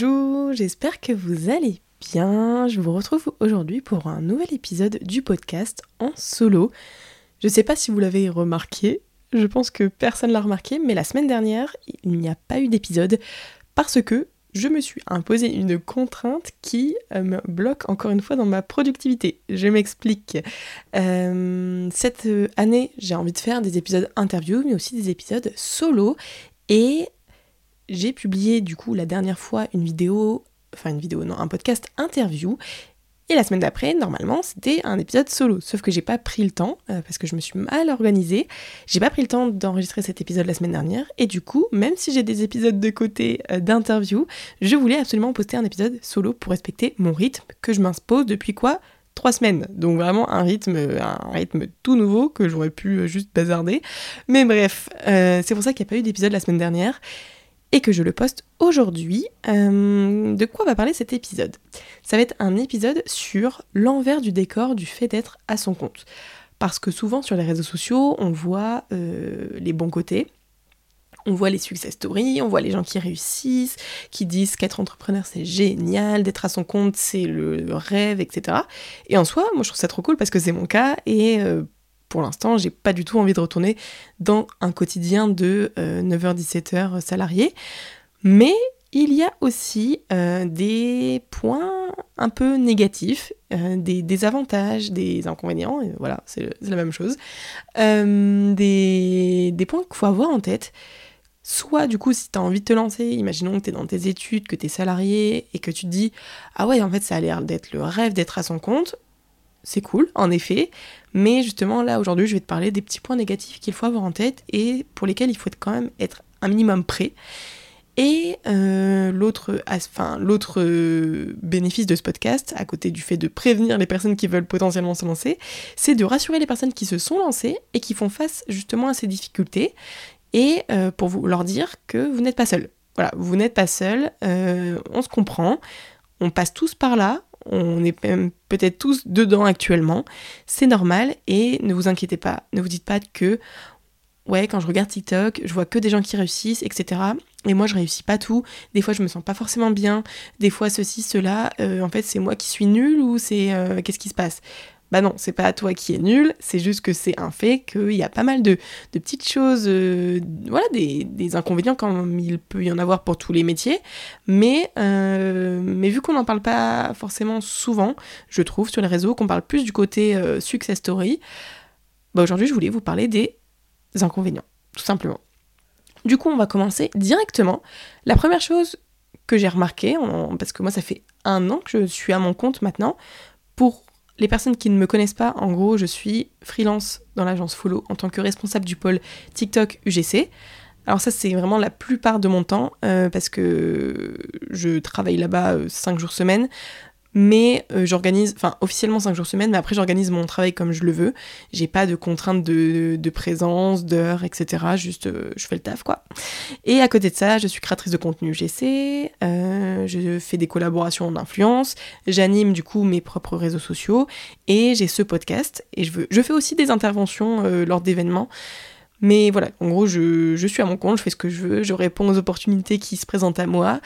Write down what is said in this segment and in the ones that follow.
Bonjour, j'espère que vous allez bien. Je vous retrouve aujourd'hui pour un nouvel épisode du podcast en solo. Je ne sais pas si vous l'avez remarqué, je pense que personne l'a remarqué, mais la semaine dernière, il n'y a pas eu d'épisode parce que je me suis imposé une contrainte qui euh, me bloque encore une fois dans ma productivité. Je m'explique. Euh, cette année, j'ai envie de faire des épisodes interview, mais aussi des épisodes solo. Et j'ai publié du coup la dernière fois une vidéo, enfin une vidéo, non, un podcast interview. Et la semaine d'après, normalement, c'était un épisode solo. Sauf que j'ai pas pris le temps, euh, parce que je me suis mal organisée. J'ai pas pris le temps d'enregistrer cet épisode la semaine dernière. Et du coup, même si j'ai des épisodes de côté euh, d'interview, je voulais absolument poster un épisode solo pour respecter mon rythme que je m'impose depuis quoi trois semaines. Donc vraiment un rythme, un rythme tout nouveau que j'aurais pu euh, juste bazarder. Mais bref, c'est pour ça qu'il n'y a pas eu d'épisode la semaine dernière et que je le poste aujourd'hui. Euh, de quoi va parler cet épisode? Ça va être un épisode sur l'envers du décor du fait d'être à son compte. Parce que souvent sur les réseaux sociaux, on voit euh, les bons côtés, on voit les success stories, on voit les gens qui réussissent, qui disent qu'être entrepreneur c'est génial, d'être à son compte c'est le, rêve, etc. Et en soi, moi je trouve ça trop cool parce que c'est mon cas et euh, pour l'instant, j'ai pas du tout envie de retourner dans un quotidien de 9h-17h euh, salarié. Mais il y a aussi euh, des points un peu négatifs, euh, des désavantages, des inconvénients, et voilà, c'est la même chose. des, des points qu'il faut avoir en tête. Soit du coup si tu as envie de te lancer, imaginons que tu es dans tes études, que tu es salarié et que tu te dis ah ouais en fait ça a l'air d'être le rêve d'être à son compte, c'est cool, en effet, mais justement là aujourd'hui je vais te parler des petits points négatifs qu'il faut avoir en tête et pour lesquels il faut quand même être un minimum prêt. Et euh, l'autre enfin, euh, bénéfice de ce podcast, à côté du fait de prévenir les personnes qui veulent potentiellement se lancer, c'est de rassurer les personnes qui se sont lancées et qui font face justement à ces difficultés et euh, pour leur dire que vous n'êtes pas seul. Voilà, vous n'êtes pas seul, on se comprend, on passe tous par là, on est peut-être tous dedans actuellement, c'est normal et ne vous inquiétez pas, ne vous dites pas que ouais, quand je regarde TikTok, je vois que des gens qui réussissent, etc. Et moi, je réussis pas tout. Des fois, je me sens pas forcément bien. Des fois, ceci, cela. Euh, en fait, c'est moi qui suis nulle ou c'est euh, qu'est-ce qui se passe? Bah non, c'est pas toi qui es nul, c'est juste que c'est un fait qu'il y a pas mal de, petites choses, euh, voilà, des, inconvénients comme il peut y en avoir pour tous les métiers, mais, euh, mais vu qu'on n'en parle pas forcément souvent, je trouve, sur les réseaux, qu'on parle plus du côté euh, success story, bah aujourd'hui je voulais vous parler des inconvénients, tout simplement. Du coup, on va commencer directement. La première chose que j'ai remarqué, parce que moi ça fait un an que je suis à mon compte maintenant, pour les personnes qui ne me connaissent pas, en gros, je suis freelance dans l'agence Follow en tant que responsable du pôle TikTok UGC. Alors ça, c'est vraiment la plupart de mon temps euh, parce que je travaille là-bas 5 euh, jours semaine mais euh, j'organise, enfin officiellement 5 jours semaine, mais après j'organise mon travail comme je le veux. J'ai pas de contraintes de, présence, d'heures, etc. Juste euh, je fais le taf quoi. Et à côté de ça, je suis créatrice de contenu GC, euh, je fais des collaborations en influence, j'anime du coup mes propres réseaux sociaux et j'ai ce podcast et je, veux, je fais aussi des interventions lors d'événements. Mais voilà, en gros, je, suis à mon compte, je fais ce que je veux, je réponds aux opportunités qui se présentent à moi.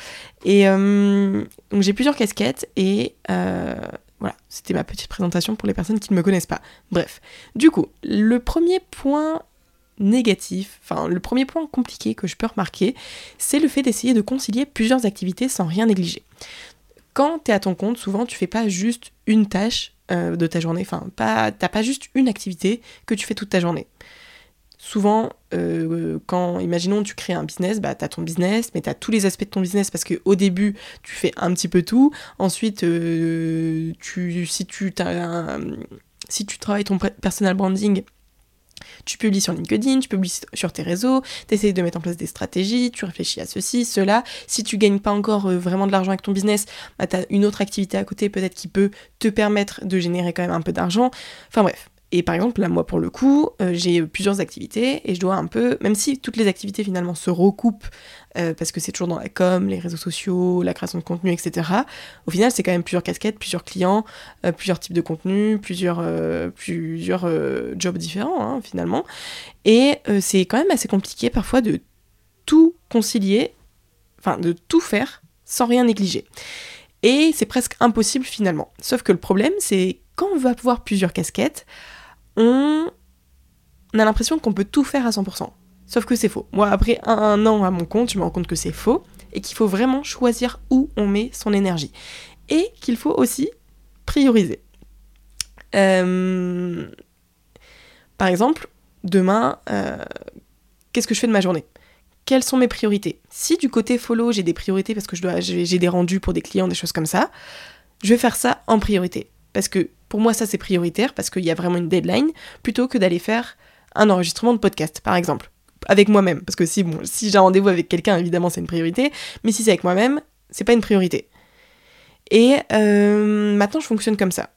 Et euh, donc j'ai plusieurs casquettes et euh, voilà, c'était ma petite présentation pour les personnes qui ne me connaissent pas. Bref, du coup, le premier point négatif, enfin le premier point compliqué que je peux remarquer, c'est le fait d'essayer de concilier plusieurs activités sans rien négliger. Quand tu es à ton compte, souvent tu fais pas juste une tâche euh, de ta journée, enfin pas, t'as pas juste une activité que tu fais toute ta journée souvent, euh, quand, imaginons, tu crées un business, bah, tu as ton business, mais tu as tous les aspects de ton business parce qu'au début, tu fais un petit peu tout. Ensuite, euh, tu, si, tu si tu travailles ton personal branding, tu publies sur LinkedIn, tu publies sur tes réseaux, tu essayes de mettre en place des stratégies, tu réfléchis à ceci, cela. Si tu gagnes pas encore euh, vraiment de l'argent avec ton business, bah, tu as une autre activité à côté peut-être qui peut te permettre de générer quand même un peu d'argent. Enfin bref, et par exemple, là, moi, pour le coup, euh, j'ai plusieurs activités et je dois un peu, même si toutes les activités finalement se recoupent, euh, parce que c'est toujours dans la com, les réseaux sociaux, la création de contenu, etc., au final, c'est quand même plusieurs casquettes, plusieurs clients, euh, plusieurs types de contenus, plusieurs, plusieurs jobs différents, hein, finalement. Et c'est quand même assez compliqué parfois de tout concilier, enfin, de tout faire sans rien négliger. Et c'est presque impossible finalement. Sauf que le problème, c'est quand on veut avoir plusieurs casquettes, on a l'impression qu'on peut tout faire à 100%. Sauf que c'est faux. Moi, après un an à mon compte, je me rends compte que c'est faux et qu'il faut vraiment choisir où on met son énergie. Et qu'il faut aussi prioriser. Euh, par exemple, demain, euh, qu'est-ce que je fais de ma journée? Quelles sont mes priorités? Si du côté follow, j'ai des priorités parce que j'ai des rendus pour des clients, des choses comme ça, je vais faire ça en priorité. Parce que pour moi, ça c'est prioritaire parce qu'il y a vraiment une deadline, plutôt que d'aller faire un enregistrement de podcast, par exemple, avec moi-même. Parce que si, bon, si j'ai un rendez-vous avec quelqu'un, évidemment, c'est une priorité, mais si c'est avec moi-même, c'est pas une priorité. Et euh, maintenant, je fonctionne comme ça.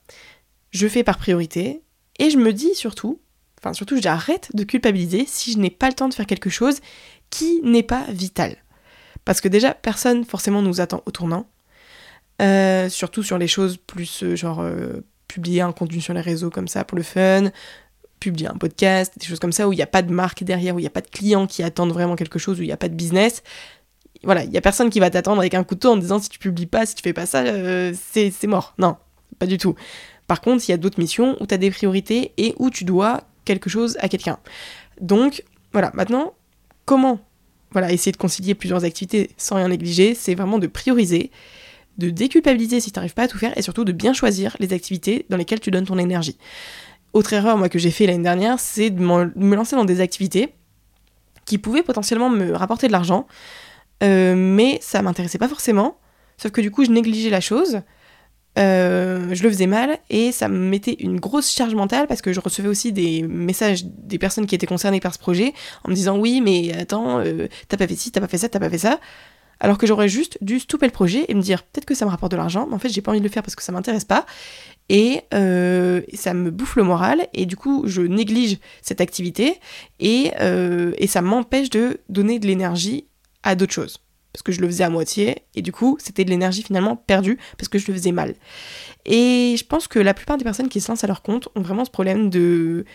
Je fais par priorité, et je me dis surtout, enfin surtout, j'arrête de culpabiliser si je n'ai pas le temps de faire quelque chose qui n'est pas vital. Parce que déjà, personne forcément nous attend au tournant. Euh, surtout sur les choses plus euh, genre publier un contenu sur les réseaux comme ça pour le fun, publier un podcast, des choses comme ça où il n'y a pas de marque derrière, où il n'y a pas de clients qui attendent vraiment quelque chose, où il n'y a pas de business. Voilà, il n'y a personne qui va t'attendre avec un couteau en disant si tu publies pas, si tu fais pas ça, euh, c'est mort. Non, pas du tout. Par contre, il y a d'autres missions où tu as des priorités et où tu dois quelque chose à quelqu'un. Donc, voilà, maintenant, comment voilà, essayer de concilier plusieurs activités sans rien négliger, c'est vraiment de prioriser de déculpabiliser si tu n'arrives pas à tout faire et surtout de bien choisir les activités dans lesquelles tu donnes ton énergie. Autre erreur moi que j'ai fait l'année dernière, c'est de me lancer dans des activités qui pouvaient potentiellement me rapporter de l'argent, euh, mais ça m'intéressait pas forcément. Sauf que du coup, je négligeais la chose, euh, je le faisais mal et ça me mettait une grosse charge mentale parce que je recevais aussi des messages des personnes qui étaient concernées par ce projet en me disant oui mais attends euh, t'as pas fait ci, t'as pas fait ça, t'as pas fait ça alors que j'aurais juste dû stopper le projet et me dire peut-être que ça me rapporte de l'argent, mais en fait j'ai pas envie de le faire parce que ça m'intéresse pas et euh, ça me bouffe le moral et du coup je néglige cette activité euh, et ça m'empêche de donner de l'énergie à d'autres choses parce que je le faisais à moitié et du coup c'était de l'énergie finalement perdue parce que je le faisais mal. Et je pense que la plupart des personnes qui se lancent à leur compte ont vraiment ce problème de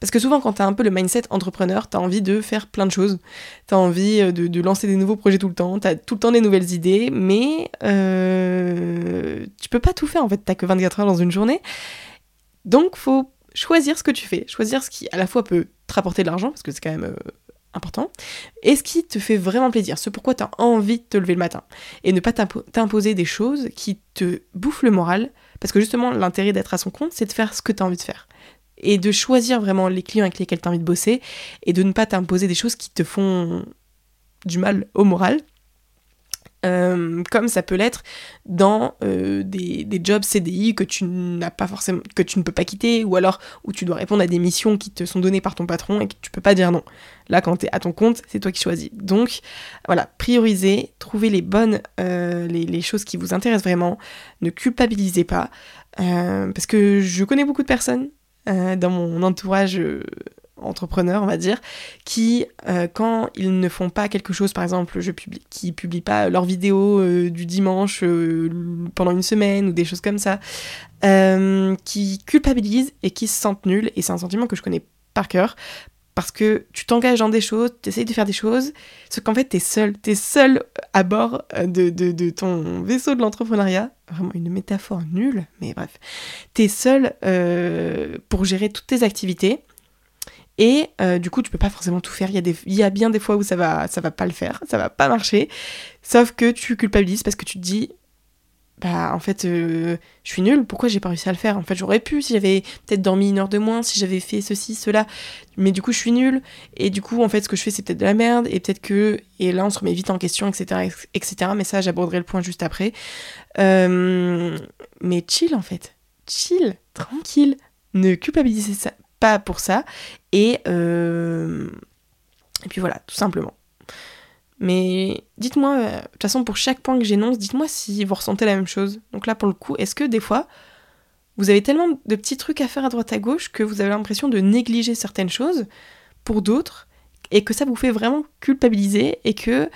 parce que souvent, quand tu as un peu le mindset entrepreneur, tu as envie de faire plein de choses. Tu as envie euh, de, lancer des nouveaux projets tout le temps. Tu as tout le temps des nouvelles idées, mais euh, tu peux pas tout faire en fait. Tu que 24 heures dans une journée. Donc, faut choisir ce que tu fais. Choisir ce qui, à la fois, peut te rapporter de l'argent, parce que c'est quand même euh, important, et ce qui te fait vraiment plaisir. Ce pourquoi tu as envie de te lever le matin. Et ne pas t'imposer des choses qui te bouffent le moral, parce que justement, l'intérêt d'être à son compte, c'est de faire ce que tu as envie de faire et de choisir vraiment les clients avec lesquels tu as envie de bosser et de ne pas t'imposer des choses qui te font du mal au moral. Euh, comme ça peut l'être dans euh, des, jobs CDI que tu n'as pas forcément que tu ne peux pas quitter ou alors où tu dois répondre à des missions qui te sont données par ton patron et que tu peux pas dire non. Là quand tu es à ton compte, c'est toi qui choisis. Donc voilà, prioriser, trouver les bonnes euh, les, choses qui vous intéressent vraiment, ne culpabilisez pas parce que je connais beaucoup de personnes dans mon entourage euh, entrepreneur, on va dire, qui, euh, quand ils ne font pas quelque chose, par exemple, je publie, qui publient pas leur vidéo du dimanche pendant une semaine ou des choses comme ça, qui culpabilisent et qui se sentent nuls, et c'est un sentiment que je connais par cœur, parce que tu t'engages dans des choses, tu essayes de faire des choses, sauf qu'en fait, tu es seul. Tu es seul à bord euh, de, ton vaisseau de l'entrepreneuriat. Vraiment une métaphore nulle, mais bref. Tu es seul euh, pour gérer toutes tes activités. Et euh, du coup, tu peux pas forcément tout faire. Il y, a des, il y a bien des fois où ça va, ça va pas le faire, ça va pas marcher. Sauf que tu culpabilises parce que tu te dis, bah en fait euh, je suis nulle, pourquoi j'ai pas réussi à le faire? En fait j'aurais pu si j'avais peut-être dormi une heure de moins, si j'avais fait ceci, cela, mais du coup je suis nulle, et du coup en fait ce que je fais c'est peut-être de la merde, et peut-être que, et là on se remet vite en question, etc. etc. mais ça j'aborderai le point juste après. Euh, mais chill en fait, chill, tranquille, ne culpabilisez pas pour ça, euh, et puis voilà, tout simplement. Mais dites-moi, euh, de toute façon, pour chaque point que j'énonce, dites-moi si vous ressentez la même chose. Donc là, pour le coup, est-ce que des fois, vous avez tellement de petits trucs à faire à droite à gauche que vous avez l'impression de négliger certaines choses pour d'autres et que ça vous fait vraiment culpabiliser et que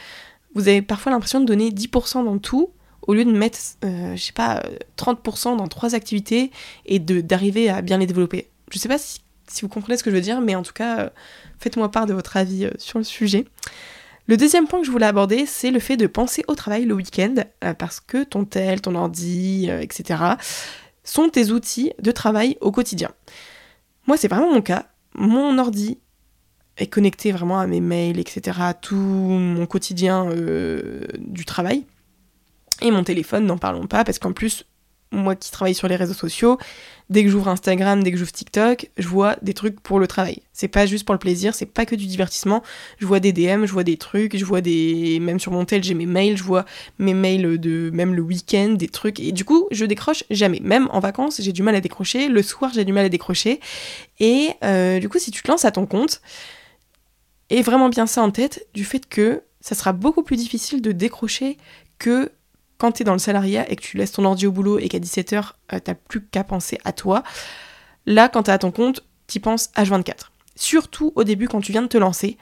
vous avez parfois l'impression de donner 10% dans tout au lieu de mettre, euh, je sais pas, 30% dans trois activités et d'arriver à bien les développer. Je sais pas si, vous comprenez ce que je veux dire, mais en tout cas, euh, faites-moi part de votre avis sur le sujet. Le deuxième point que je voulais aborder, c'est le fait de penser au travail le week-end, euh, parce que ton tel, ton ordi, euh, etc., sont tes outils de travail au quotidien. Moi, c'est vraiment mon cas. Mon ordi est connecté vraiment à mes mails, etc., à tout mon quotidien euh, du travail. Et mon téléphone, n'en parlons pas, parce qu'en plus, moi qui travaille sur les réseaux sociaux, dès que j'ouvre Instagram, dès que j'ouvre TikTok, je vois des trucs pour le travail. C'est pas juste pour le plaisir, c'est pas que du divertissement. Je vois des DM, je vois des trucs, je vois des. Même sur mon tel, j'ai mes mails, je vois mes mails de même le week-end, des trucs. Et du coup, je décroche jamais. Même en vacances, j'ai du mal à décrocher. Le soir, j'ai du mal à décrocher. Et euh, du coup, si tu te lances à ton compte, et vraiment bien ça en tête, du fait que ça sera beaucoup plus difficile de décrocher que quand tu es dans le salariat et que tu laisses ton ordi au boulot et qu'à 17h, tu t'as plus qu'à penser à toi, là, quand tu à ton compte, tu penses H24. Surtout au début, quand tu viens de te lancer.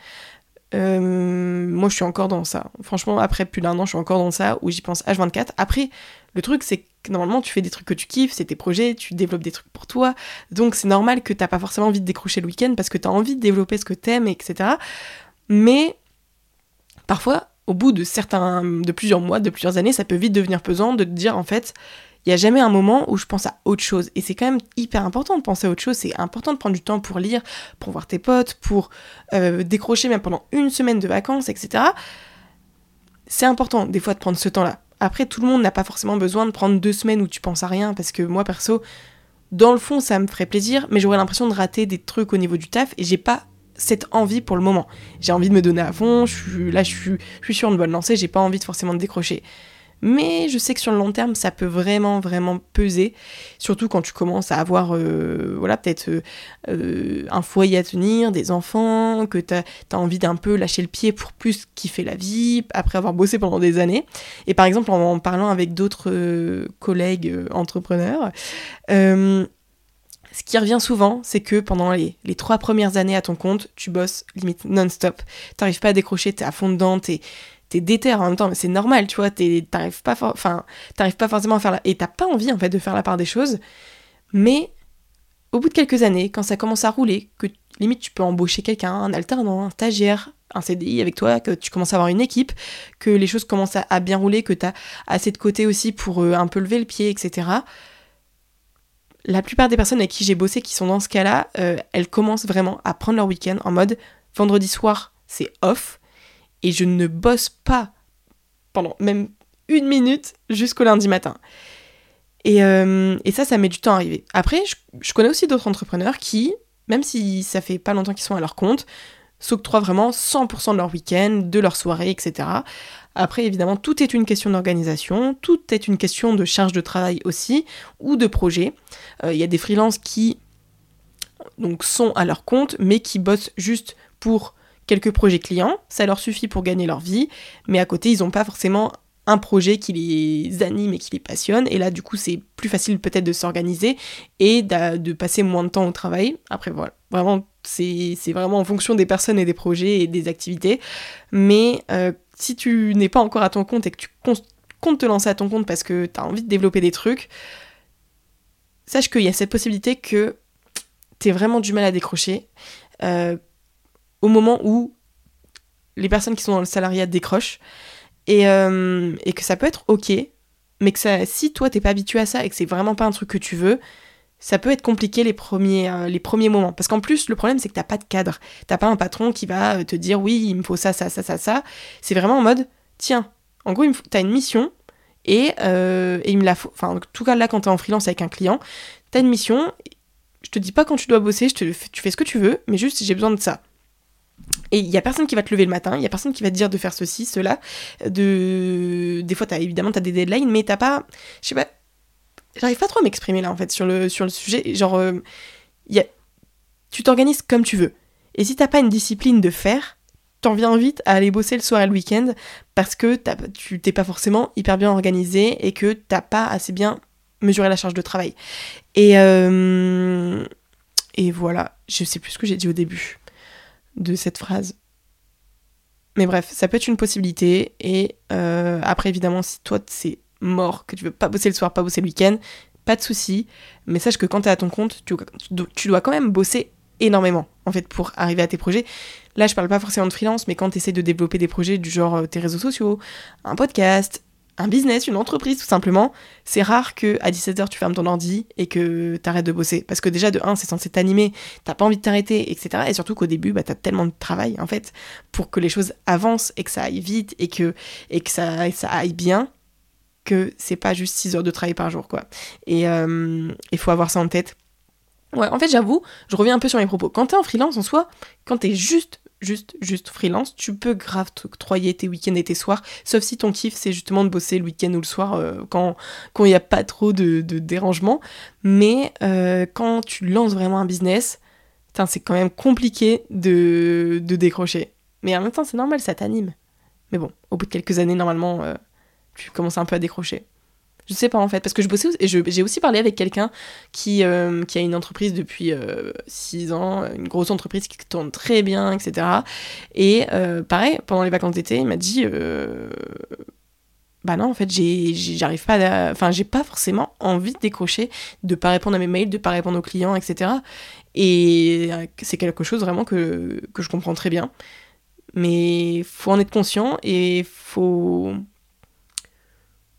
Euh, moi, je suis encore dans ça. Franchement, après plus d'un an, je suis encore dans ça où j'y pense H24. Après, le truc, c'est que normalement, tu fais des trucs que tu kiffes, c'est tes projets, tu développes des trucs pour toi. Donc, c'est normal que t'as pas forcément envie de décrocher le week-end parce que tu as envie de développer ce que t'aimes, etc. Mais parfois, au bout de certains, de plusieurs mois, de plusieurs années, ça peut vite devenir pesant de te dire en fait, il n'y a jamais un moment où je pense à autre chose. Et c'est quand même hyper important de penser à autre chose. C'est important de prendre du temps pour lire, pour voir tes potes, pour euh, décrocher même pendant une semaine de vacances, etc. C'est important des fois de prendre ce temps-là. Après, tout le monde n'a pas forcément besoin de prendre deux semaines où tu penses à rien, parce que moi perso, dans le fond, ça me ferait plaisir, mais j'aurais l'impression de rater des trucs au niveau du taf et j'ai pas cette envie pour le moment. J'ai envie de me donner à fond, je suis, là je suis, je suis sur une bonne lancée, j'ai pas envie de forcément de décrocher. Mais je sais que sur le long terme, ça peut vraiment, vraiment peser. Surtout quand tu commences à avoir, euh, voilà, peut-être euh, euh, un foyer à tenir, des enfants, que tu as, envie d'un peu lâcher le pied pour plus kiffer la vie, après avoir bossé pendant des années. Et par exemple, en, parlant avec d'autres collègues entrepreneurs, ce qui revient souvent, c'est que pendant les, trois premières années à ton compte, tu bosses limite non-stop. T'arrives pas à décrocher, t'es à fond dedans, t'es t'es déter en même temps, mais c'est normal, tu vois, t'arrives pas, enfin, pas forcément à faire la... Et t'as pas envie, en fait, de faire la part des choses, mais au bout de quelques années, quand ça commence à rouler, que limite tu peux embaucher quelqu'un, un alternant, un stagiaire, un CDI avec toi, que tu commences à avoir une équipe, que les choses commencent à, bien rouler, que t'as assez de côté aussi pour euh, un peu lever le pied, etc., la plupart des personnes avec qui j'ai bossé qui sont dans ce cas-là, euh, elles commencent vraiment à prendre leur week-end en mode vendredi soir, c'est off, et je ne bosse pas pendant même une minute jusqu'au lundi matin. Et, euh, ça, ça met du temps à arriver. Après, je, connais aussi d'autres entrepreneurs qui, même si ça fait pas longtemps qu'ils sont à leur compte, s'octroient vraiment 100% de leur week-end, de leur soirée, etc. Après, évidemment, tout est une question d'organisation, tout est une question de charge de travail aussi, ou de projet. Euh, il y a des freelances qui donc, sont à leur compte, mais qui bossent juste pour quelques projets clients, ça leur suffit pour gagner leur vie, mais à côté, ils n'ont pas forcément un projet qui les anime et qui les passionne, et là, du coup, c'est plus facile peut-être de s'organiser et de passer moins de temps au travail. Après, voilà, vraiment, c'est vraiment en fonction des personnes et des projets et des activités, mais euh, si tu n'es pas encore à ton compte et que tu comptes te lancer à ton compte parce que tu as envie de développer des trucs, sache qu'il y a cette possibilité que tu vraiment du mal à décrocher euh, au moment où les personnes qui sont dans le salariat décrochent et, euh, que ça peut être ok, mais que si toi t'es pas habitué à ça et que c'est vraiment pas un truc que tu veux, ça peut être compliqué les premiers, euh, les premiers moments. Parce qu'en plus, le problème, c'est que t'as pas de cadre. T'as pas un patron qui va euh, te dire oui, il me faut ça, ça, ça, ça, ça. C'est vraiment en mode, tiens, en gros, t'as une mission et, euh, et il me la faut. Enfin, en tout cas, là, quand t'es en freelance avec un client, t'as une mission. Je te dis pas quand tu dois bosser, tu fais ce que tu veux, mais juste j'ai besoin de ça. Et il y a personne qui va te lever le matin, il y a personne qui va te dire de faire ceci, cela. De... Des fois, as, évidemment, t'as des deadlines, mais t'as pas. Je sais pas j'arrive pas trop à m'exprimer là en fait sur le, sur le sujet. Genre, euh, y a, tu t'organises comme tu veux. Et si t'as pas une discipline de faire, t'en viens vite à aller bosser le soir et le week-end parce que tu t'es pas forcément hyper bien organisé et que t'as pas assez bien mesuré la charge de travail. Et, euh, et voilà, je sais plus ce que j'ai dit au début de cette phrase. Mais bref, ça peut être une possibilité. Et euh, après, évidemment, si toi, c'est mort, que tu veux pas bosser le soir, pas bosser le week-end, pas de souci. Mais sache que quand tu es à ton compte, tu, dois quand même bosser énormément en fait pour arriver à tes projets. Là, je parle pas forcément de freelance, mais quand tu de développer des projets du genre euh, tes réseaux sociaux, un podcast, un business, une entreprise tout simplement, c'est rare que à 17h tu fermes ton ordi et que t'arrêtes de bosser. Parce que déjà de 1, c'est censé t'animer, t'as pas envie de t'arrêter, etc. Et surtout qu'au début, bah, t'as tellement de travail en fait pour que les choses avancent et que ça aille vite et que, et que ça, ça aille bien que c'est pas juste 6 heures de travail par jour quoi. Et il euh, faut avoir ça en tête. Ouais, en fait, j'avoue, je reviens un peu sur mes propos. Quand t'es en freelance en soi, quand t'es juste juste, juste freelance, tu peux grave t'octroyer tes week-ends et tes soirs, sauf si ton kiff c'est justement de bosser le week-end ou le soir euh, quand il n'y a pas trop de, dérangement. Mais euh, quand tu lances vraiment un business, c'est quand même compliqué de, de, décrocher. Mais en même temps, c'est normal, ça t'anime. Mais bon, au bout de quelques années, normalement, tu un peu à décrocher. Je sais pas en fait, parce que je bossais et j'ai aussi parlé avec quelqu'un qui, euh, qui a une entreprise depuis 6 euh, ans, une grosse entreprise qui tourne très bien, etc. Et euh, pareil, pendant les vacances d'été, il m'a dit bah non, en fait, j'arrive pas à... Enfin, j'ai pas forcément envie de décrocher, de pas répondre à mes mails, de pas répondre aux clients, etc. Et c'est quelque chose vraiment que, que je comprends très bien. Mais faut en être conscient et faut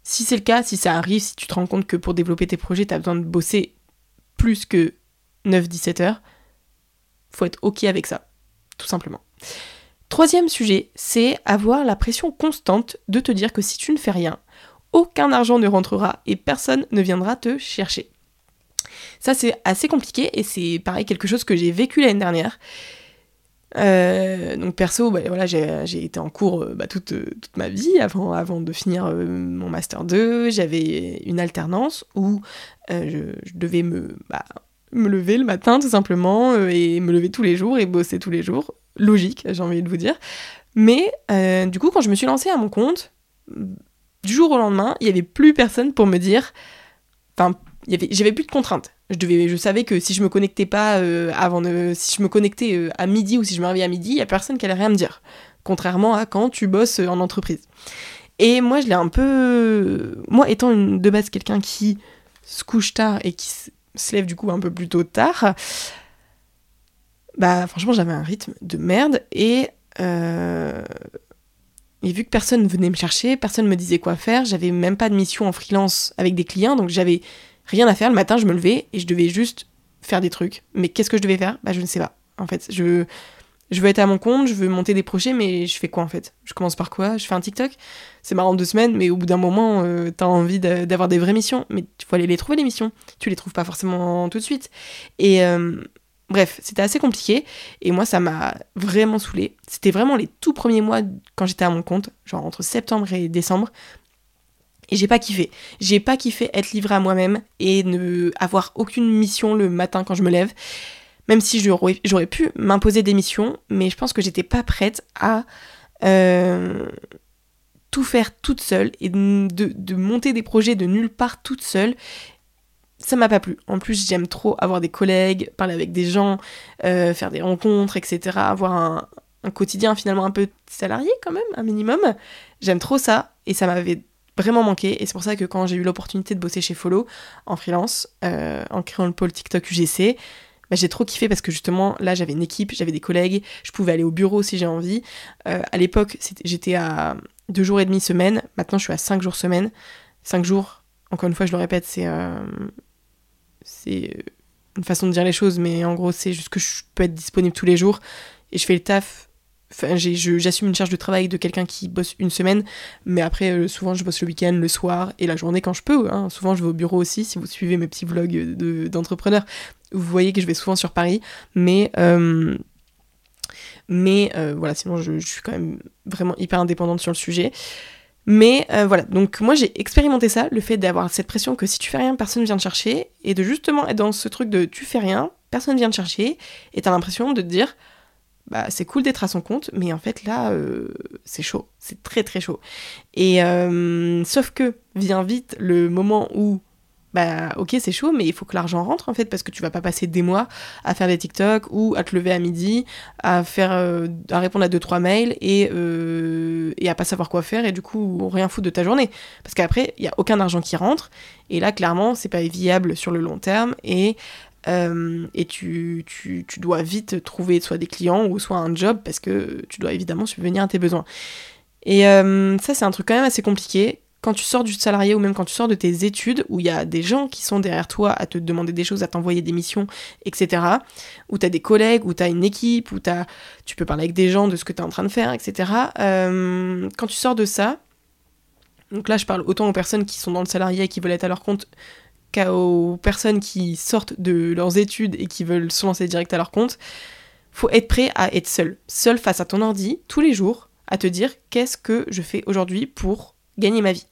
si c'est le cas, si ça arrive, si tu te rends compte que pour développer tes projets, tu as besoin de bosser plus que 9-17 heures, faut être OK avec ça, tout simplement. Troisième sujet, c'est avoir la pression constante de te dire que si tu ne fais rien, aucun argent ne rentrera et personne ne viendra te chercher. Ça, c'est assez compliqué et c'est pareil quelque chose que j'ai vécu l'année dernière. Euh, donc perso, bah, voilà, j'ai été en cours euh, bah, toute, toute, ma vie avant, avant de finir euh, mon master 2. J'avais une alternance où je, devais me, bah, me lever le matin tout simplement et me lever tous les jours et bosser tous les jours. Logique, j'ai envie de vous dire. Mais du coup, quand je me suis lancée à mon compte, du jour au lendemain, il n'y avait plus personne pour me dire... Enfin, j'avais plus de contraintes. Je, devais, je savais que si je me connectais pas euh, avant de, si je me connectais euh, à midi ou si je me réveillais à midi, il y a personne qui allait rien me dire. Contrairement à quand tu bosses euh, en entreprise. Et moi, je l'ai un peu. Moi, étant de base quelqu'un qui se couche tard et qui se lève du coup un peu plus tôt tard, bah franchement, j'avais un rythme de merde et. Et vu que personne venait me chercher, personne me disait quoi faire, j'avais même pas de mission en freelance avec des clients, donc j'avais rien à faire. Le matin, je me levais et je devais juste faire des trucs. Mais qu'est-ce que je devais faire? Bah, je ne sais pas. En fait, je, je veux être à mon compte, je veux monter des projets, mais je fais quoi en fait? Je commence par quoi? Je fais un TikTok? C'est marrant deux semaines, mais au bout d'un moment, euh, t'as envie d'avoir des vraies missions. Mais il faut aller les trouver, les missions. Tu les trouves pas forcément tout de suite. Et euh, bref, c'était assez compliqué. Et moi, ça m'a vraiment saoulé. C'était vraiment les tout premiers mois quand j'étais à mon compte, genre entre septembre et décembre. Et j'ai pas kiffé. J'ai pas kiffé être livré à moi-même et ne avoir aucune mission le matin quand je me lève. Même si j'aurais pu m'imposer des missions, mais je pense que j'étais pas prête à euh, tout faire toute seule et de, monter des projets de nulle part toute seule. Ça m'a pas plu. En plus, j'aime trop avoir des collègues, parler avec des gens, euh, faire des rencontres, etc. Avoir un, un quotidien finalement un peu salarié quand même, un minimum. J'aime trop ça et ça m'avait vraiment manqué. Et c'est pour ça que quand j'ai eu l'opportunité de bosser chez Follow en freelance, euh, en créant le pôle TikTok UGC, bah, j'ai trop kiffé parce que justement là j'avais une équipe, j'avais des collègues, je pouvais aller au bureau si j'ai envie. Euh, à l'époque j'étais à deux jours et demi semaine, maintenant je suis à cinq jours semaine. Cinq jours, encore une fois je le répète, c'est euh, c'est une façon de dire les choses, mais en gros c'est juste que je peux être disponible tous les jours et je fais le taf Enfin, j'assume une charge de travail de quelqu'un qui bosse une semaine, mais après, euh, souvent, je bosse le week-end, le soir et la journée quand je peux. Hein. Souvent, je vais au bureau aussi. Si vous suivez mes petits vlogs d'entrepreneurs, vous voyez que je vais souvent sur Paris. Mais, euh, euh, voilà, sinon, je, je, suis quand même vraiment hyper indépendante sur le sujet. Mais voilà, donc moi j'ai expérimenté ça, le fait d'avoir cette pression que si tu fais rien, personne vient te chercher, et de justement être dans ce truc de tu fais rien, personne vient te chercher, et t'as l'impression de te dire bah, c'est cool d'être à son compte, mais en fait là, euh, c'est chaud, c'est très très chaud. Et euh, sauf que vient vite le moment où, bah ok c'est chaud, mais il faut que l'argent rentre en fait, parce que tu vas pas passer des mois à faire des TikTok ou à te lever à midi, à faire, euh, à répondre à deux trois mails et et à pas savoir quoi faire et du coup rien foutre de ta journée, parce qu'après il y a aucun argent qui rentre et là clairement c'est pas viable sur le long terme et Euh, et tu, tu, tu, dois vite trouver soit des clients ou soit un job parce que tu dois évidemment subvenir à tes besoins. Et euh, ça, c'est un truc quand même assez compliqué. Quand tu sors du salarié ou même quand tu sors de tes études, où il y a des gens qui sont derrière toi à te demander des choses, à t'envoyer des missions, etc. Où tu as des collègues, où tu as une équipe, où tu peux parler avec des gens de ce que tu es en train de faire, etc. Euh, quand tu sors de ça, donc là je parle autant aux personnes qui sont dans le salarié et qui veulent être à leur compte qu'aux personnes qui sortent de leurs études et qui veulent se lancer direct à leur compte, faut être prêt à être seul. Seul face à ton ordi, tous les jours, à te dire qu'est-ce que je fais aujourd'hui pour gagner ma vie?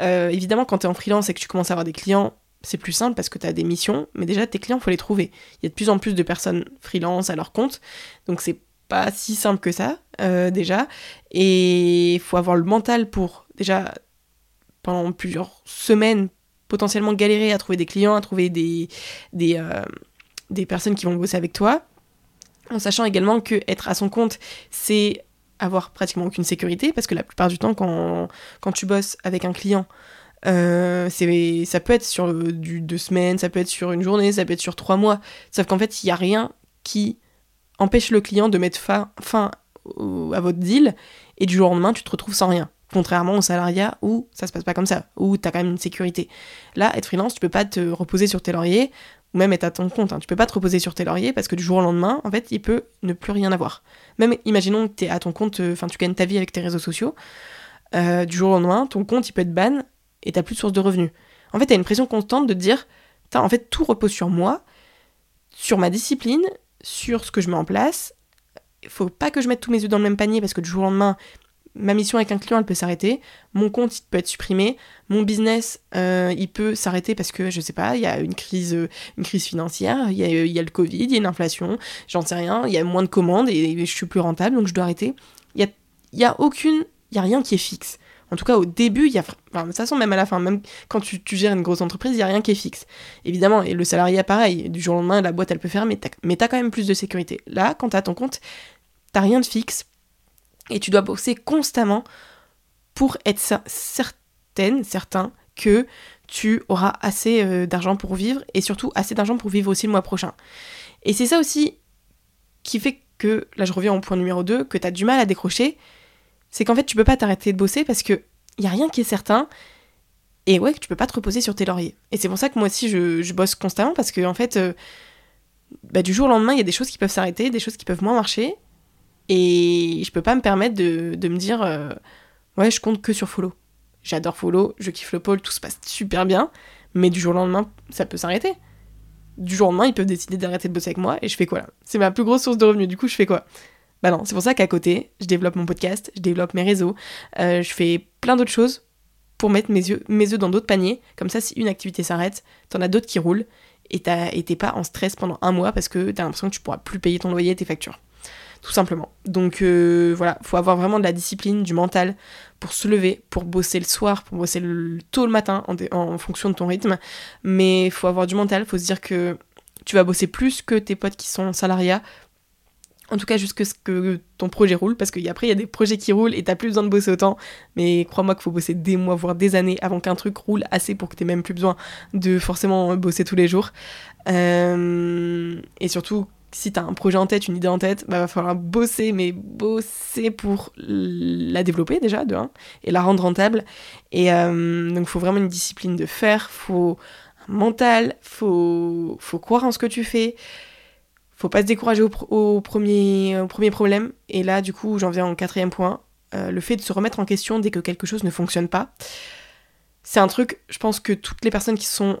Euh, évidemment, quand tu es en freelance et que tu commences à avoir des clients, c'est plus simple parce que tu as des missions, mais déjà tes clients, faut les trouver. Il y a de plus en plus de personnes freelance à leur compte, donc c'est pas si simple que ça, euh, déjà. Et il faut avoir le mental pour, déjà, pendant plusieurs semaines, potentiellement galérer à trouver des clients, à trouver euh, des personnes qui vont bosser avec toi, en sachant également que être à son compte, c'est avoir pratiquement aucune sécurité, parce que la plupart du temps, quand, quand tu bosses avec un client, euh, ça peut être sur du deux semaines, ça peut être sur une journée, ça peut être sur trois mois, sauf qu'en fait, il n'y a rien qui empêche le client de mettre fin, fin à votre deal, et du jour au lendemain, tu te retrouves sans rien. Contrairement au salariat où ça se passe pas comme ça, où tu as quand même une sécurité. Là, être freelance, tu peux pas te reposer sur tes lauriers, ou même être à ton compte. Hein. Tu peux pas te reposer sur tes lauriers parce que du jour au lendemain, en fait, il peut ne plus rien avoir. Même imaginons que tu es à ton compte, euh, enfin, tu gagnes ta vie avec tes réseaux sociaux. Euh, du jour au lendemain, ton compte, il peut être ban et t'as plus de source de revenus. En fait, t'as une pression constante de te dire, en fait, tout repose sur moi, sur ma discipline, sur ce que je mets en place. Il faut pas que je mette tous mes œufs dans le même panier parce que du jour au lendemain, ma mission avec un client, elle peut s'arrêter. Mon compte, il peut être supprimé. Mon business, euh, il peut s'arrêter parce que, je sais pas, il y a une crise, euh, une crise financière, il y, a, il y a le Covid, il y a une inflation, j'en sais rien, il y a moins de commandes et, je suis plus rentable, donc je dois arrêter. Il y a, a aucune, il y a rien qui est fixe. En tout cas, au début, il y a, enfin, de toute façon, même à la fin, même quand tu, gères une grosse entreprise, il n'y a rien qui est fixe. Évidemment, et le salarié, pareil, du jour au lendemain, la boîte, elle peut fermer, mais tu as quand même plus de sécurité. Là, quand tu as ton compte, t'as rien de fixe, et tu dois bosser constamment pour être certaine, certain que tu auras assez euh, d'argent pour vivre et surtout assez d'argent pour vivre aussi le mois prochain. Et c'est ça aussi qui fait que, là je reviens au point numéro 2, que tu as du mal à décrocher, c'est qu'en fait tu peux pas t'arrêter de bosser parce que y a rien qui est certain et ouais tu peux pas te reposer sur tes lauriers. Et c'est pour ça que moi aussi je, bosse constamment parce que en fait euh, bah, du jour au lendemain il y a des choses qui peuvent s'arrêter, des choses qui peuvent moins marcher et je peux pas me permettre de, me dire, euh, ouais, je compte que sur follow. J'adore follow, je kiffe le pôle, tout se passe super bien, mais du jour au lendemain, ça peut s'arrêter. Du jour au lendemain, ils peuvent décider d'arrêter de bosser avec moi, et je fais quoi là? C'est ma plus grosse source de revenus, du coup, je fais quoi? Bah non, c'est pour ça qu'à côté, je développe mon podcast, je développe mes réseaux, euh, je fais plein d'autres choses pour mettre mes mes dans d'autres paniers. Comme ça, si une activité s'arrête, t'en as d'autres qui roulent, et t'es pas en stress pendant un mois parce que t'as l'impression que tu pourras plus payer ton loyer et tes factures tout simplement. Donc euh, voilà, faut avoir vraiment de la discipline, du mental pour se lever, pour bosser le soir, pour bosser le, tôt le matin en, fonction de ton rythme. Mais faut avoir du mental, faut se dire que tu vas bosser plus que tes potes qui sont en salariat. En tout cas, jusqu'à ce que ton projet roule, parce qu'après, il y a des projets qui roulent et t'as plus besoin de bosser autant. Mais crois-moi qu'il faut bosser des mois, voire des années avant qu'un truc roule assez pour que t'aies même plus besoin de forcément bosser tous les jours. Euh, et surtout, si t'as un projet en tête, une idée en tête, bah va falloir bosser, mais bosser pour la développer déjà, de et la rendre rentable. Et euh, donc, faut vraiment une discipline de faire, faut un mental, faut, faut croire en ce que tu fais, faut pas se décourager au, premier, au premier problème. Et là, du coup, j'en viens au quatrième point, euh, le fait de se remettre en question dès que quelque chose ne fonctionne pas. C'est un truc, je pense que toutes les personnes qui sont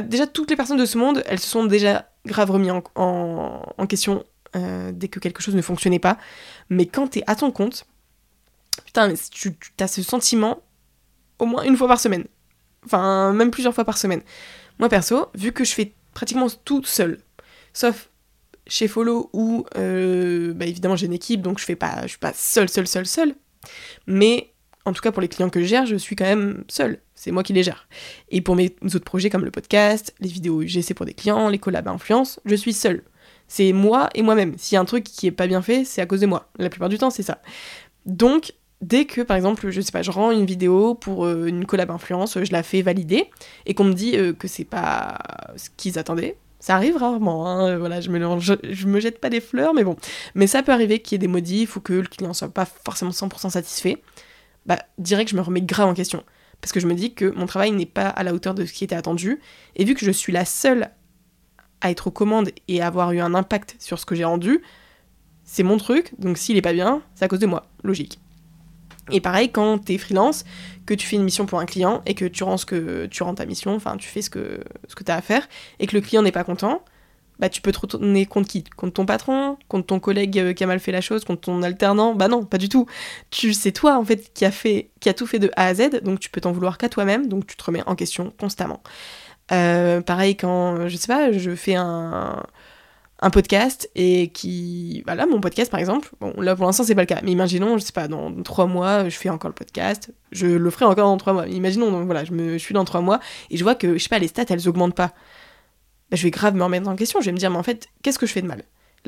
déjà, toutes les personnes de ce monde, elles se sont déjà grave remis en, question euh, dès que quelque chose ne fonctionnait pas. Mais quand t'es à ton compte, putain, tu, tu as ce sentiment au moins une fois par semaine. Enfin, même plusieurs fois par semaine. Moi, perso, vu que je fais pratiquement tout seul, sauf chez Follow où, euh, bah, évidemment, j'ai une équipe, donc je fais pas, je suis pas seul, seul, seul, seul. Mais en tout cas pour les clients que je gère, je suis quand même seule. C'est moi qui les gère. Et pour mes autres projets comme le podcast, les vidéos UGC pour des clients, les collabs influence, je suis seule. C'est moi et moi-même. S'il y a un truc qui est pas bien fait, c'est à cause de moi. La plupart du temps, c'est ça. Donc, dès que, par exemple, je sais pas, je rends une vidéo pour euh, une collab influence, je la fais valider, et qu'on me dit euh, que c'est pas ce qu'ils attendaient, ça arrive rarement, hein, voilà, je me, me jette pas des fleurs, mais bon. Mais ça peut arriver qu'il y ait des modifs ou que le client soit pas forcément 100% satisfait. Bah, direct, je me remets grave en question. Parce que je me dis que mon travail n'est pas à la hauteur de ce qui était attendu. Et vu que je suis la seule à être aux commandes et avoir eu un impact sur ce que j'ai rendu, c'est mon truc, donc s'il est pas bien, c'est à cause de moi, logique. Et pareil, quand t'es freelance, que tu fais une mission pour un client et que tu rends, ce que, tu rends ta mission, enfin tu fais ce que, ce que t'as à faire, et que le client n'est pas content, bah tu peux te retourner contre qui? Contre ton patron? Contre ton collègue euh, qui a mal fait la chose? Contre ton alternant? Bah non, pas du tout. Tu C'est toi en fait qui a, fait, qui a tout fait de A à Z, donc tu peux t'en vouloir qu'à toi-même, donc tu te remets en question constamment. Euh, pareil quand, je sais pas, je fais un, un podcast et qui voilà mon podcast par exemple bon là pour l'instant c'est pas le cas mais imaginons je sais pas dans trois mois je fais encore le podcast je le ferai encore dans trois mois. Imaginons donc voilà je me suis dans trois mois et je vois que je sais pas les stats elles augmentent pas bah, je vais grave me remettre en question je vais me dire mais en fait qu'est-ce que je fais de mal?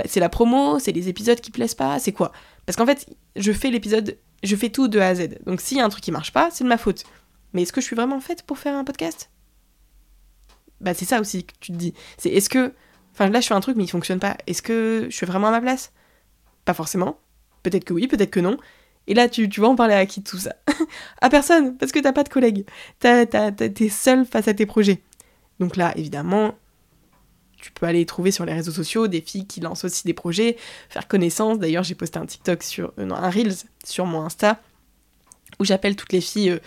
C'est la promo c'est les épisodes qui plaisent pas c'est quoi? Parce qu'en fait je fais l'épisode je fais tout de A à Z donc s'il y a un truc qui marche pas c'est de ma faute mais est-ce que je suis vraiment faite pour faire un podcast? Bah c'est ça aussi que tu te dis c'est est-ce que Enfin, là, je fais un truc, mais il fonctionne pas. Est-ce que je suis vraiment à ma place? Pas forcément. Peut-être que oui, peut-être que non. Et là, tu, vas en parler à qui de tout ça? À personne, parce que t'as pas de collègues. T'es seul face à tes projets. Donc là, évidemment, tu peux aller trouver sur les réseaux sociaux des filles qui lancent aussi des projets, faire connaissance. D'ailleurs, j'ai posté un TikTok sur, euh, non, un Reels sur mon Insta où j'appelle toutes les filles euh,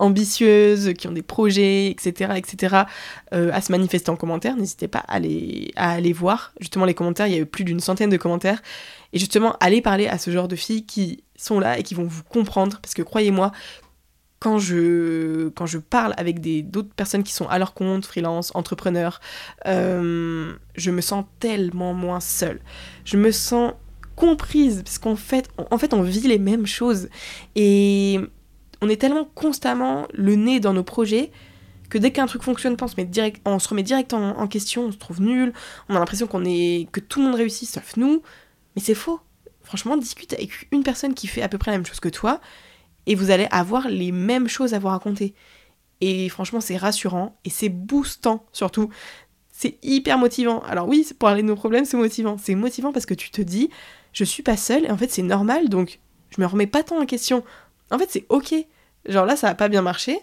ambitieuses, qui ont des projets, etc., etc., euh, à se manifester en commentaire. N'hésitez pas à à aller voir. Justement, les commentaires, il y a eu plus d'une centaine de commentaires. Et justement, allez parler à ce genre de filles qui sont là et qui vont vous comprendre. Parce que croyez-moi, quand je, quand je parle avec d'autres personnes qui sont à leur compte, freelance, entrepreneurs, euh, je me sens tellement moins seule. Je me sens comprise, parce qu'en fait, en fait, on vit les mêmes choses. Et on est tellement constamment le nez dans nos projets que dès qu'un truc fonctionne pas, on se, on remet direct en, question, on se trouve nul, on a l'impression qu'on est que tout le monde réussit sauf nous, mais c'est faux. Franchement, discute avec une personne qui fait à peu près la même chose que toi, et vous allez avoir les mêmes choses à vous raconter. Et franchement, c'est rassurant et c'est boostant surtout. C'est hyper motivant. Alors oui, pour parler de nos problèmes, c'est motivant. C'est motivant parce que tu te dis, je suis pas seule et en fait c'est normal, donc je me remets pas tant en question. En fait, c'est ok. Genre là, ça a pas bien marché.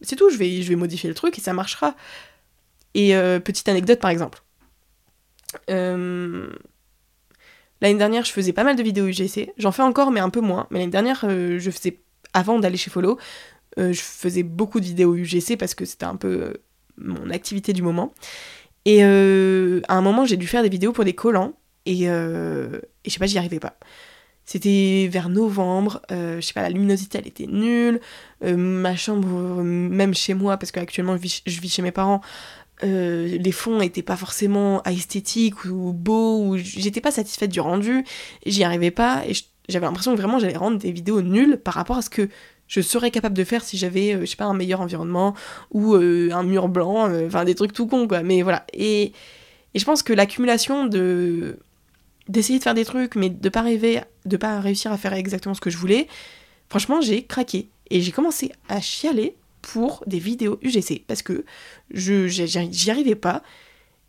C'est tout, je vais, modifier le truc et ça marchera. Et euh, petite anecdote par exemple. Euh, l'année dernière, je faisais pas mal de vidéos UGC. J'en fais encore, mais un peu moins. Mais l'année dernière, euh, je faisais, avant d'aller chez Follow, je faisais beaucoup de vidéos UGC parce que c'était un peu mon activité du moment. Et à un moment, j'ai dû faire des vidéos pour des collants. Et, je sais pas, j'y arrivais pas. C'était vers novembre, euh, je sais pas, la luminosité elle était nulle, euh, ma chambre, même chez moi, parce qu'actuellement je vis, je vis chez mes parents, euh, les fonds étaient pas forcément esthétiques ou beaux, j'étais pas satisfaite du rendu, j'y arrivais pas, et j'avais l'impression que vraiment j'allais rendre des vidéos nulles par rapport à ce que je serais capable de faire si j'avais, je sais pas, un meilleur environnement, ou un mur blanc, enfin des trucs tout cons quoi, mais voilà. Et, et je pense que l'accumulation de d'essayer de faire des trucs, mais de pas rêver, de pas réussir à faire exactement ce que je voulais, franchement, j'ai craqué. Et j'ai commencé à chialer pour des vidéos UGC parce que je j'y arrivais pas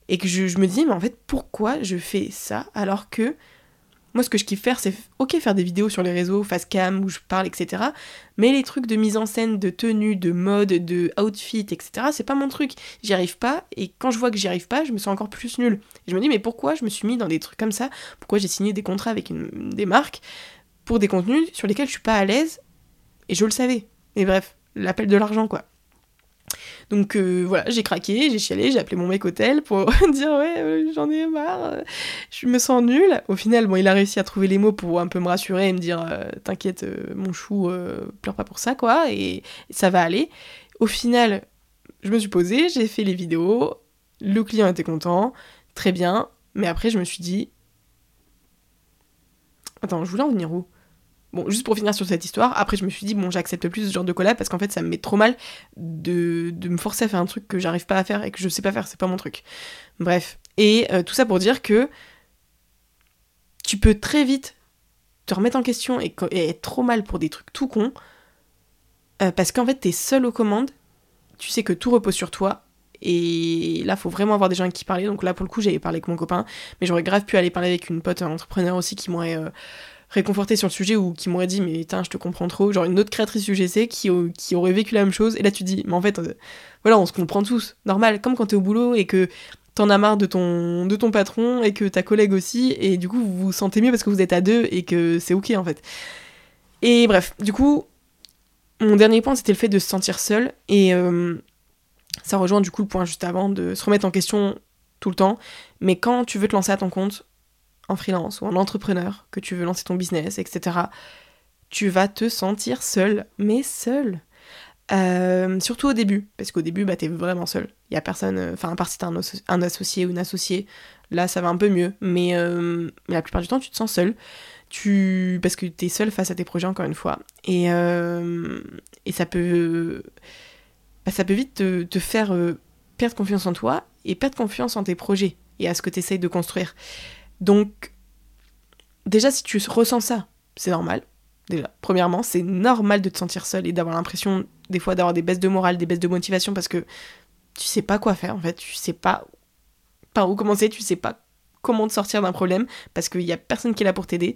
et que je, je me disais mais en fait pourquoi je fais ça alors que moi, ce que je kiffe faire, c'est ok faire des vidéos sur les réseaux, face cam, où je parle, etc. Mais les trucs de mise en scène, de tenue, de mode, de outfit, etc., c'est pas mon truc. J'y arrive pas, et quand je vois que j'y arrive pas, je me sens encore plus nulle. je me dis, mais pourquoi je me suis mis dans des trucs comme ça? Pourquoi j'ai signé des contrats avec des marques pour des contenus sur lesquels je suis pas à l'aise? Et je le savais. Et bref, l'appel de l'argent, quoi. Donc euh, voilà, j'ai craqué, j'ai chialé, j'ai appelé mon mec hôtel pour dire ouais, euh, j'en ai marre, euh, je me sens nulle. Au final, bon, il a réussi à trouver les mots pour un peu me rassurer et me dire t'inquiète, mon chou, pleure pas pour ça quoi, et, ça va aller. Au final, je me suis posée, j'ai fait les vidéos, le client était content, très bien, mais après je me suis dit Attends, je voulais en venir où? Bon, juste pour finir sur cette histoire, après je me suis dit, bon, j'accepte plus ce genre de collab parce qu'en fait ça me met trop mal de, me forcer à faire un truc que j'arrive pas à faire et que je sais pas faire, c'est pas mon truc. Bref. Et euh, tout ça pour dire que tu peux très vite te remettre en question et, être trop mal pour des trucs tout cons, euh, parce qu'en fait, t'es seul aux commandes, tu sais que tout repose sur toi, et là, faut vraiment avoir des gens avec qui parler. Donc là, pour le coup, j'avais parlé avec mon copain, mais j'aurais grave pu aller parler avec une pote entrepreneur aussi qui m'aurait euh, réconforté sur le sujet ou qui m'aurait dit, mais putain, je te comprends trop. Genre une autre créatrice UGC qui, qui aurait vécu la même chose. Et là, tu dis, mais en fait, euh, voilà, on se comprend tous. Normal, comme quand t'es au boulot et que t'en as marre de ton, de ton patron et que ta collègue aussi, et du coup, vous vous sentez mieux parce que vous êtes à deux et que c'est ok en fait. Et bref, du coup, mon dernier point, c'était le fait de se sentir seul. Et euh, ça rejoint du coup le point juste avant de se remettre en question tout le temps. Mais quand tu veux te lancer à ton compte, en freelance ou en entrepreneur, que tu veux lancer ton business, etc., tu vas te sentir seul, mais seul. Euh, surtout au début, parce qu'au début, bah, t'es vraiment seul. Il y a personne, euh, enfin, à part si t'as un, associé ou une associée, là, ça va un peu mieux. Mais, euh, mais, la plupart du temps, tu te sens seul. Tu... Parce que t'es seul face à tes projets, encore une fois. Et, et ça peut bah, ça peut vite te, faire euh, perdre confiance en toi et perdre confiance en tes projets et à ce que tu essayes de construire. Donc, déjà, si tu ressens ça, c'est normal. Déjà, premièrement, c'est normal de te sentir seul et d'avoir l'impression, des fois, d'avoir des baisses de morale, des baisses de motivation parce que tu sais pas quoi faire en fait, tu sais pas par où commencer, tu sais pas comment te sortir d'un problème parce qu'il y a personne qui est là pour t'aider.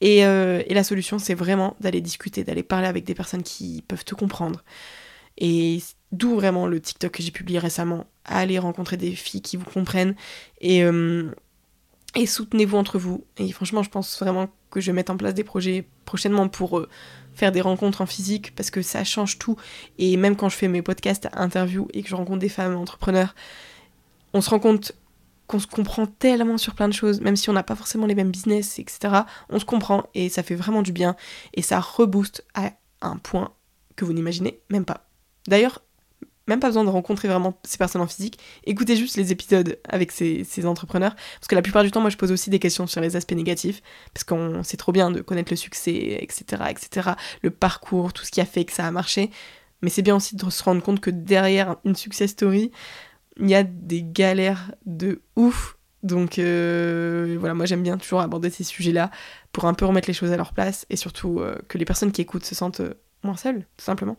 Et, euh, et, la solution, c'est vraiment d'aller discuter, d'aller parler avec des personnes qui peuvent te comprendre, et d'où vraiment le TikTok que j'ai publié récemment. Allez rencontrer des filles qui vous comprennent et, euh, et soutenez-vous entre vous. Et franchement, je pense vraiment que je vais mettre en place des projets prochainement pour euh, faire des rencontres en physique parce que ça change tout. Et même quand je fais mes podcasts, interviews et que je rencontre des femmes entrepreneurs, on se rend compte qu'on se comprend tellement sur plein de choses, même si on n'a pas forcément les mêmes business, etc. On se comprend et ça fait vraiment du bien et ça rebooste à un point que vous n'imaginez même pas. D'ailleurs, même pas besoin de rencontrer vraiment ces personnes en physique. Écoutez juste les épisodes avec ces, entrepreneurs. Parce que la plupart du temps, moi, je pose aussi des questions sur les aspects négatifs. Parce qu'on sait trop bien de connaître le succès, etc., etc., le parcours, tout ce qui a fait que ça a marché. Mais c'est bien aussi de se rendre compte que derrière une success story, il y a des galères de ouf. Donc euh, voilà, moi j'aime bien toujours aborder ces sujets-là pour un peu remettre les choses à leur place et surtout euh, que les personnes qui écoutent se sentent euh, moins seules, tout simplement.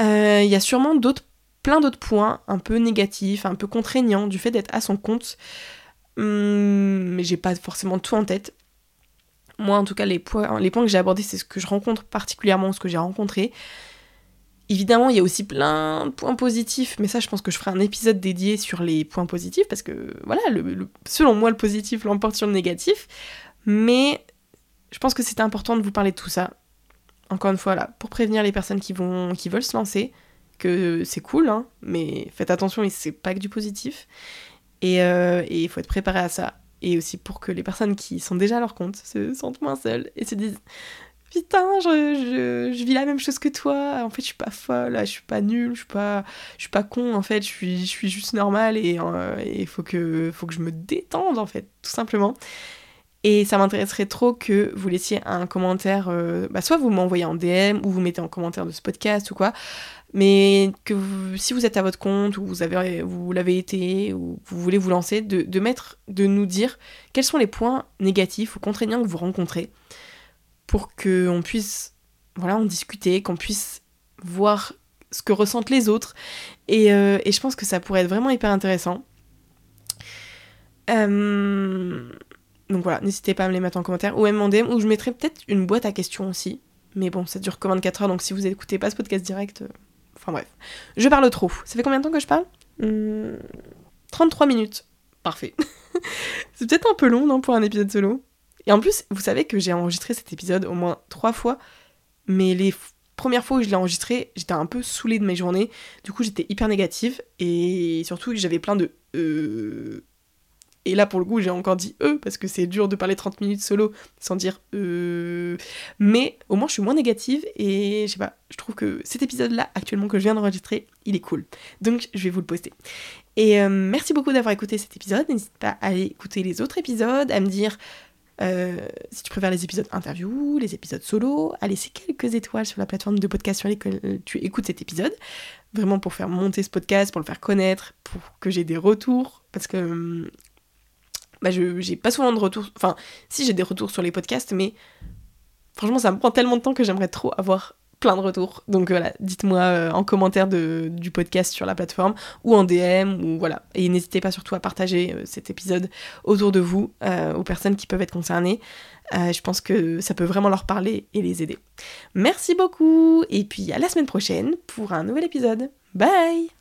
Euh, il y a sûrement d'autres, plein d'autres points un peu négatifs, un peu contraignants du fait d'être à son compte. Hum, mais j'ai pas forcément tout en tête. Moi, en tout cas, les points, les points que j'ai abordés, c'est ce que je rencontre particulièrement, ce que j'ai rencontré. Évidemment, il y a aussi plein de points positifs, mais ça, je pense que je ferai un épisode dédié sur les points positifs, parce que, voilà, selon moi, le positif l'emporte sur le négatif. Mais je pense que c'est important de vous parler de tout ça, encore une fois, là, pour prévenir les personnes qui, vont, qui veulent se lancer, que c'est cool, hein, mais faites attention, c'est pas que du positif. Euh, et il faut être préparé à ça. Et aussi pour que les personnes qui sont déjà à leur compte se sentent moins seules et se disent Putain, je, je, vis la même chose que toi. En fait, je suis pas folle, je suis pas nulle, je suis pas, je suis pas con. En fait, je suis, je suis juste normale et il euh, faut, que, faut que je me détende, en fait, tout simplement. Et ça m'intéresserait trop que vous laissiez un commentaire, euh, bah soit vous m'envoyez en DM ou vous mettez en commentaire de ce podcast ou quoi, mais que si vous êtes à votre compte ou vous avez vous l'avez été ou vous voulez vous lancer, de, mettre, de nous dire quels sont les points négatifs ou contraignants que vous rencontrez pour qu'on puisse voilà en discuter, qu'on puisse voir ce que ressentent les autres et, euh, je pense que ça pourrait être vraiment hyper intéressant. Euh donc voilà, n'hésitez pas à me les mettre en commentaire ou même en DM, ou je mettrai peut-être une boîte à questions aussi. Mais bon, ça dure que 24 heures, donc si vous écoutez pas ce podcast direct. Euh, enfin bref. Je parle trop. Ça fait combien de temps que je parle? 33 hmm, minutes. Parfait. c'est peut-être un peu long, non, pour un épisode solo? Et en plus, vous savez que j'ai enregistré cet épisode au moins trois fois, mais les premières fois où je l'ai enregistré, j'étais un peu saoulée de mes journées. Du coup, j'étais hyper négative et surtout, j'avais plein de euh, et là, pour le coup, j'ai encore dit eux, parce que c'est dur de parler 30 minutes solo sans dire euh. Mais au moins, je suis moins négative et je sais pas, je trouve que cet épisode-là, actuellement, que je viens d'enregistrer, il est cool. Donc, je vais vous le poster. Et euh, merci beaucoup d'avoir écouté cet épisode. N'hésite pas à aller écouter les autres épisodes, à me dire euh, si tu préfères les épisodes interview, les épisodes solo, à laisser quelques étoiles sur la plateforme de podcast sur laquelle tu écoutes cet épisode. Vraiment pour faire monter ce podcast, pour le faire connaître, pour que j'ai des retours. Parce que hum, bah j'ai pas souvent de retours. Enfin, si j'ai des retours sur les podcasts, mais franchement, ça me prend tellement de temps que j'aimerais trop avoir plein de retours. Donc voilà, dites-moi euh, en commentaire du podcast sur la plateforme ou en DM ou voilà. Et n'hésitez pas surtout à partager euh, cet épisode autour de vous, euh, aux personnes qui peuvent être concernées. je pense que ça peut vraiment leur parler et les aider. Merci beaucoup et puis à la semaine prochaine pour un nouvel épisode. Bye